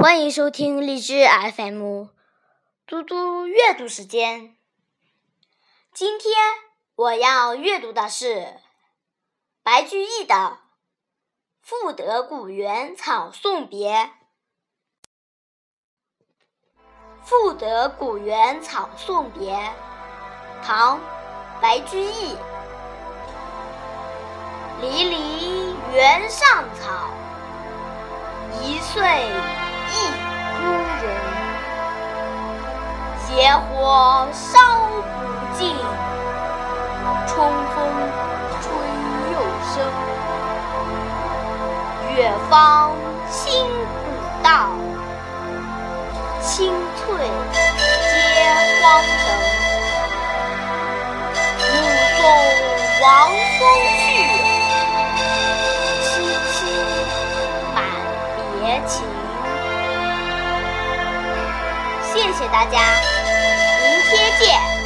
欢迎收听荔枝 FM，嘟嘟阅读时间。今天我要阅读的是白居易的《赋得古原草送别》。《赋得古原草送别》，唐·白居易。离离原上草，一岁一枯荣。野火烧不尽，春风吹又生。远芳侵古道，青翠接荒城。目送王孙去。情，谢谢大家，明天见。